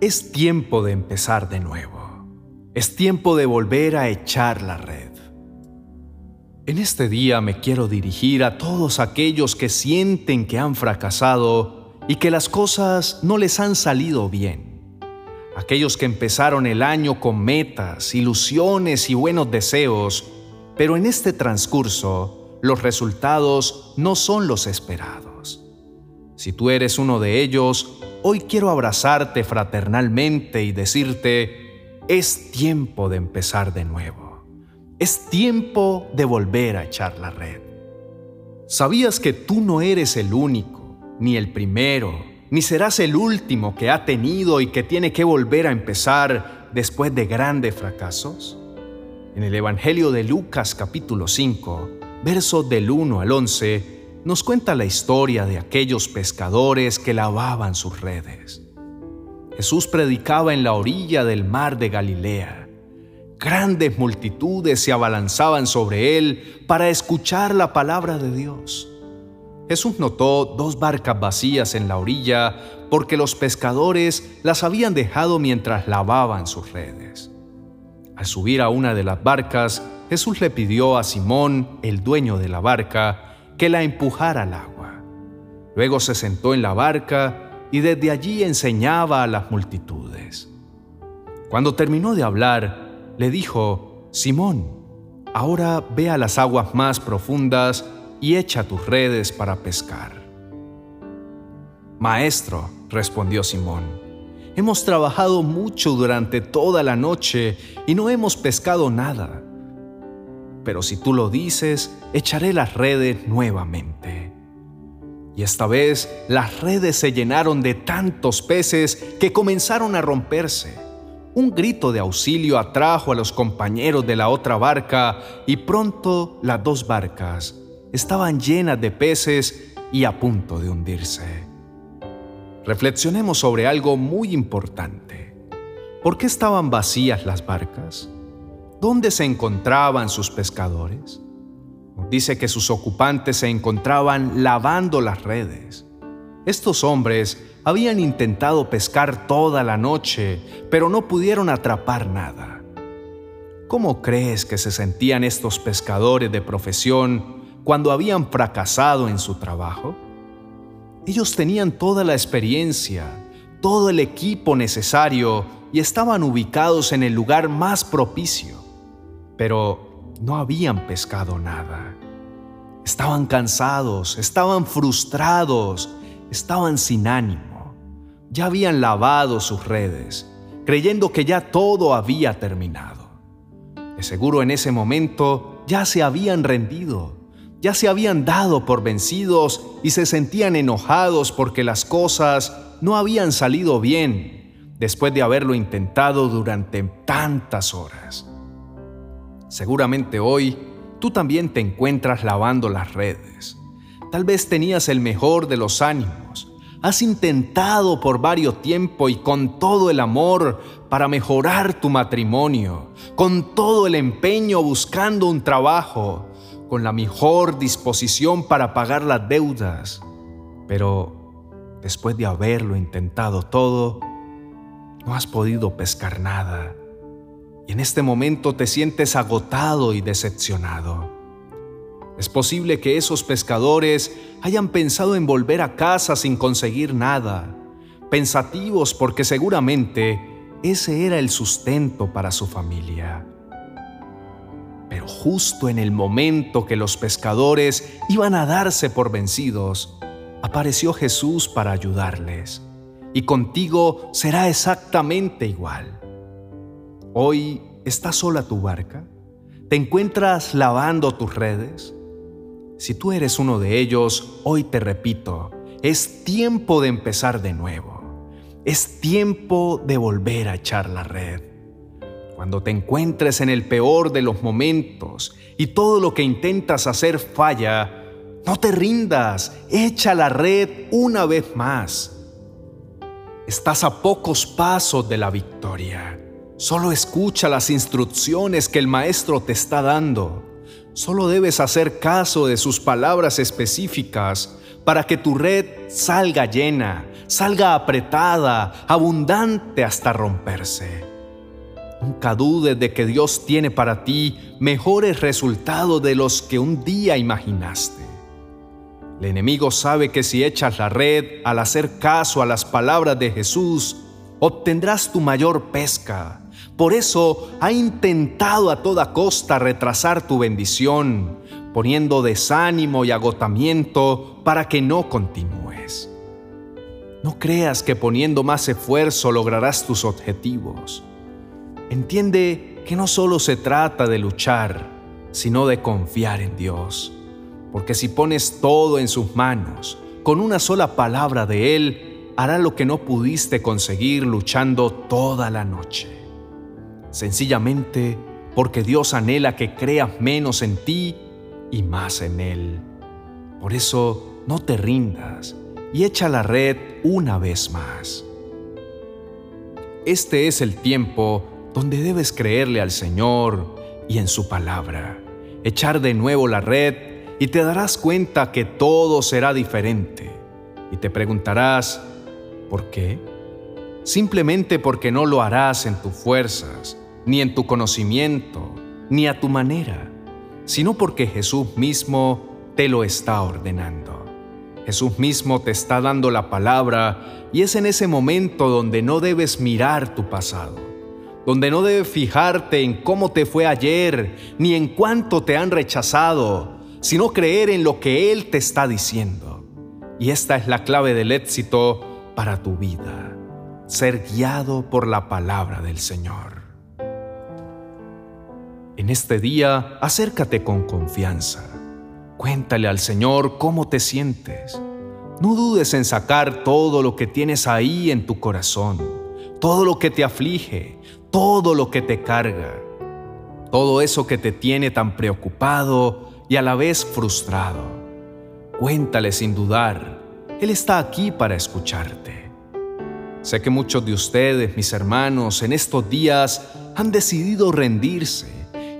Es tiempo de empezar de nuevo. Es tiempo de volver a echar la red. En este día me quiero dirigir a todos aquellos que sienten que han fracasado y que las cosas no les han salido bien. Aquellos que empezaron el año con metas, ilusiones y buenos deseos, pero en este transcurso los resultados no son los esperados. Si tú eres uno de ellos, hoy quiero abrazarte fraternalmente y decirte, es tiempo de empezar de nuevo. Es tiempo de volver a echar la red. ¿Sabías que tú no eres el único, ni el primero, ni serás el último que ha tenido y que tiene que volver a empezar después de grandes fracasos? En el Evangelio de Lucas capítulo 5, versos del 1 al 11, nos cuenta la historia de aquellos pescadores que lavaban sus redes. Jesús predicaba en la orilla del mar de Galilea. Grandes multitudes se abalanzaban sobre él para escuchar la palabra de Dios. Jesús notó dos barcas vacías en la orilla porque los pescadores las habían dejado mientras lavaban sus redes. Al subir a una de las barcas, Jesús le pidió a Simón, el dueño de la barca, que la empujara al agua. Luego se sentó en la barca y desde allí enseñaba a las multitudes. Cuando terminó de hablar, le dijo, Simón, ahora ve a las aguas más profundas y echa tus redes para pescar. Maestro, respondió Simón, hemos trabajado mucho durante toda la noche y no hemos pescado nada pero si tú lo dices, echaré las redes nuevamente. Y esta vez las redes se llenaron de tantos peces que comenzaron a romperse. Un grito de auxilio atrajo a los compañeros de la otra barca y pronto las dos barcas estaban llenas de peces y a punto de hundirse. Reflexionemos sobre algo muy importante. ¿Por qué estaban vacías las barcas? ¿Dónde se encontraban sus pescadores? Dice que sus ocupantes se encontraban lavando las redes. Estos hombres habían intentado pescar toda la noche, pero no pudieron atrapar nada. ¿Cómo crees que se sentían estos pescadores de profesión cuando habían fracasado en su trabajo? Ellos tenían toda la experiencia, todo el equipo necesario y estaban ubicados en el lugar más propicio pero no habían pescado nada. Estaban cansados, estaban frustrados, estaban sin ánimo. Ya habían lavado sus redes, creyendo que ya todo había terminado. De seguro en ese momento ya se habían rendido, ya se habían dado por vencidos y se sentían enojados porque las cosas no habían salido bien después de haberlo intentado durante tantas horas. Seguramente hoy tú también te encuentras lavando las redes. Tal vez tenías el mejor de los ánimos. Has intentado por varios tiempo y con todo el amor para mejorar tu matrimonio, con todo el empeño buscando un trabajo, con la mejor disposición para pagar las deudas. Pero después de haberlo intentado todo, no has podido pescar nada y en este momento te sientes agotado y decepcionado. Es posible que esos pescadores hayan pensado en volver a casa sin conseguir nada, pensativos porque seguramente ese era el sustento para su familia. Pero justo en el momento que los pescadores iban a darse por vencidos, apareció Jesús para ayudarles. Y contigo será exactamente igual. Hoy está sola tu barca. ¿Te encuentras lavando tus redes? Si tú eres uno de ellos, hoy te repito, es tiempo de empezar de nuevo. Es tiempo de volver a echar la red. Cuando te encuentres en el peor de los momentos y todo lo que intentas hacer falla, no te rindas, echa la red una vez más. Estás a pocos pasos de la victoria. Solo escucha las instrucciones que el Maestro te está dando. Solo debes hacer caso de sus palabras específicas para que tu red salga llena, salga apretada, abundante hasta romperse. Nunca dudes de que Dios tiene para ti mejores resultados de los que un día imaginaste. El enemigo sabe que si echas la red al hacer caso a las palabras de Jesús, obtendrás tu mayor pesca. Por eso ha intentado a toda costa retrasar tu bendición, poniendo desánimo y agotamiento para que no continúes. No creas que poniendo más esfuerzo lograrás tus objetivos. Entiende que no solo se trata de luchar, sino de confiar en Dios. Porque si pones todo en sus manos, con una sola palabra de Él, hará lo que no pudiste conseguir luchando toda la noche. Sencillamente porque Dios anhela que creas menos en ti y más en Él. Por eso no te rindas y echa la red una vez más. Este es el tiempo donde debes creerle al Señor y en su palabra, echar de nuevo la red y te darás cuenta que todo será diferente. Y te preguntarás, ¿por qué? Simplemente porque no lo harás en tus fuerzas, ni en tu conocimiento, ni a tu manera sino porque Jesús mismo te lo está ordenando. Jesús mismo te está dando la palabra y es en ese momento donde no debes mirar tu pasado, donde no debes fijarte en cómo te fue ayer ni en cuánto te han rechazado, sino creer en lo que Él te está diciendo. Y esta es la clave del éxito para tu vida, ser guiado por la palabra del Señor. En este día, acércate con confianza. Cuéntale al Señor cómo te sientes. No dudes en sacar todo lo que tienes ahí en tu corazón, todo lo que te aflige, todo lo que te carga, todo eso que te tiene tan preocupado y a la vez frustrado. Cuéntale sin dudar, Él está aquí para escucharte. Sé que muchos de ustedes, mis hermanos, en estos días han decidido rendirse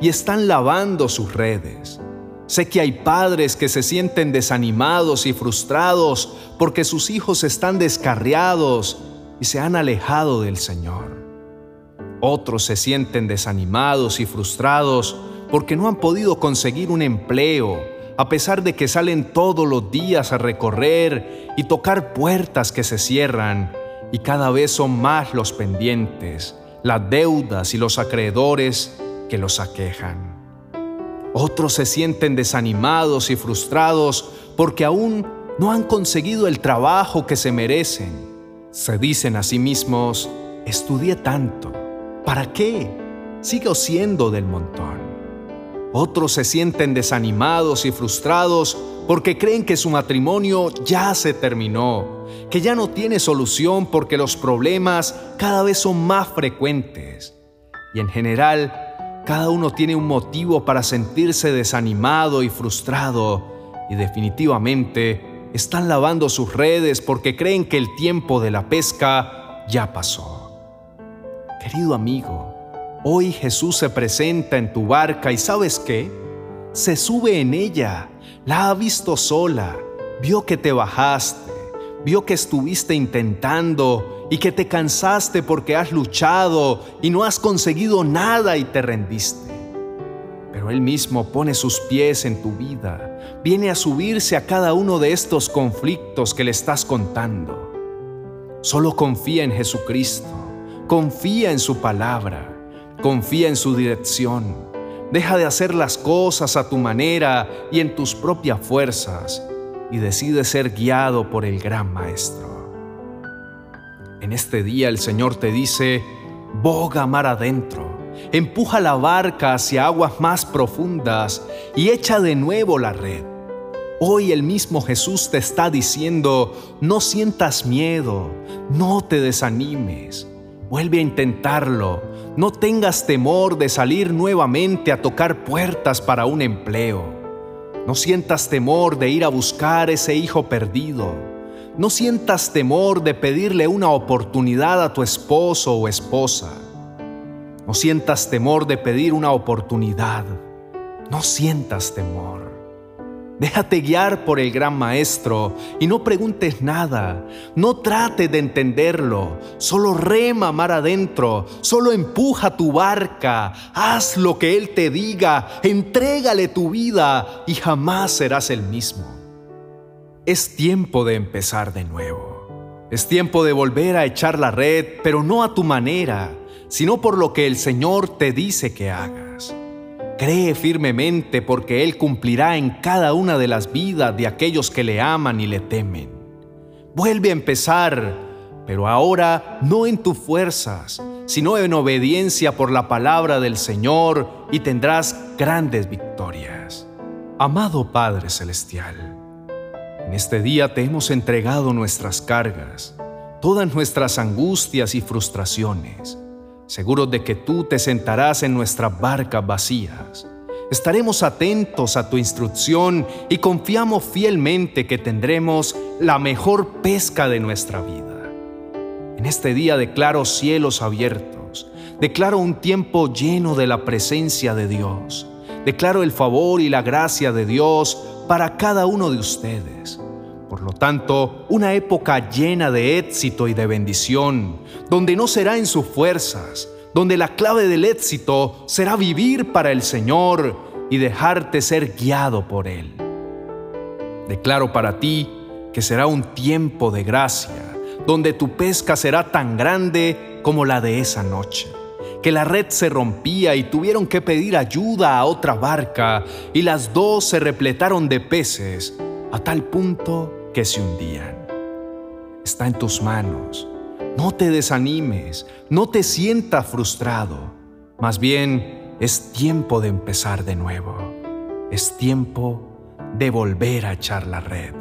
y están lavando sus redes. Sé que hay padres que se sienten desanimados y frustrados porque sus hijos están descarriados y se han alejado del Señor. Otros se sienten desanimados y frustrados porque no han podido conseguir un empleo, a pesar de que salen todos los días a recorrer y tocar puertas que se cierran, y cada vez son más los pendientes, las deudas y los acreedores que los aquejan. Otros se sienten desanimados y frustrados porque aún no han conseguido el trabajo que se merecen. Se dicen a sí mismos, estudié tanto, ¿para qué? Sigo siendo del montón. Otros se sienten desanimados y frustrados porque creen que su matrimonio ya se terminó, que ya no tiene solución porque los problemas cada vez son más frecuentes. Y en general, cada uno tiene un motivo para sentirse desanimado y frustrado y definitivamente están lavando sus redes porque creen que el tiempo de la pesca ya pasó. Querido amigo, hoy Jesús se presenta en tu barca y ¿sabes qué? Se sube en ella, la ha visto sola, vio que te bajaste, vio que estuviste intentando y que te cansaste porque has luchado y no has conseguido nada y te rendiste. Pero Él mismo pone sus pies en tu vida, viene a subirse a cada uno de estos conflictos que le estás contando. Solo confía en Jesucristo, confía en su palabra, confía en su dirección. Deja de hacer las cosas a tu manera y en tus propias fuerzas y decide ser guiado por el gran Maestro. En este día el Señor te dice, boga mar adentro, empuja la barca hacia aguas más profundas y echa de nuevo la red. Hoy el mismo Jesús te está diciendo, no sientas miedo, no te desanimes, vuelve a intentarlo, no tengas temor de salir nuevamente a tocar puertas para un empleo, no sientas temor de ir a buscar ese hijo perdido no sientas temor de pedirle una oportunidad a tu esposo o esposa. No sientas temor de pedir una oportunidad. No sientas temor. Déjate guiar por el gran maestro y no preguntes nada. No trates de entenderlo. Solo rema mar adentro. Solo empuja tu barca. Haz lo que él te diga. Entrégale tu vida y jamás serás el mismo. Es tiempo de empezar de nuevo. Es tiempo de volver a echar la red, pero no a tu manera, sino por lo que el Señor te dice que hagas. Cree firmemente porque Él cumplirá en cada una de las vidas de aquellos que le aman y le temen. Vuelve a empezar, pero ahora no en tus fuerzas, sino en obediencia por la palabra del Señor y tendrás grandes victorias. Amado Padre Celestial, en este día te hemos entregado nuestras cargas, todas nuestras angustias y frustraciones seguros de que tú te sentarás en nuestras barcas vacías. Estaremos atentos a tu instrucción y confiamos fielmente que tendremos la mejor pesca de nuestra vida. En este día declaro cielos abiertos, declaro un tiempo lleno de la presencia de Dios, declaro el favor y la gracia de Dios para cada uno de ustedes. Lo tanto, una época llena de éxito y de bendición, donde no será en sus fuerzas, donde la clave del éxito será vivir para el Señor y dejarte ser guiado por Él. Declaro para ti que será un tiempo de gracia, donde tu pesca será tan grande como la de esa noche, que la red se rompía y tuvieron que pedir ayuda a otra barca y las dos se repletaron de peces a tal punto que se hundían. Está en tus manos. No te desanimes, no te sientas frustrado. Más bien, es tiempo de empezar de nuevo. Es tiempo de volver a echar la red.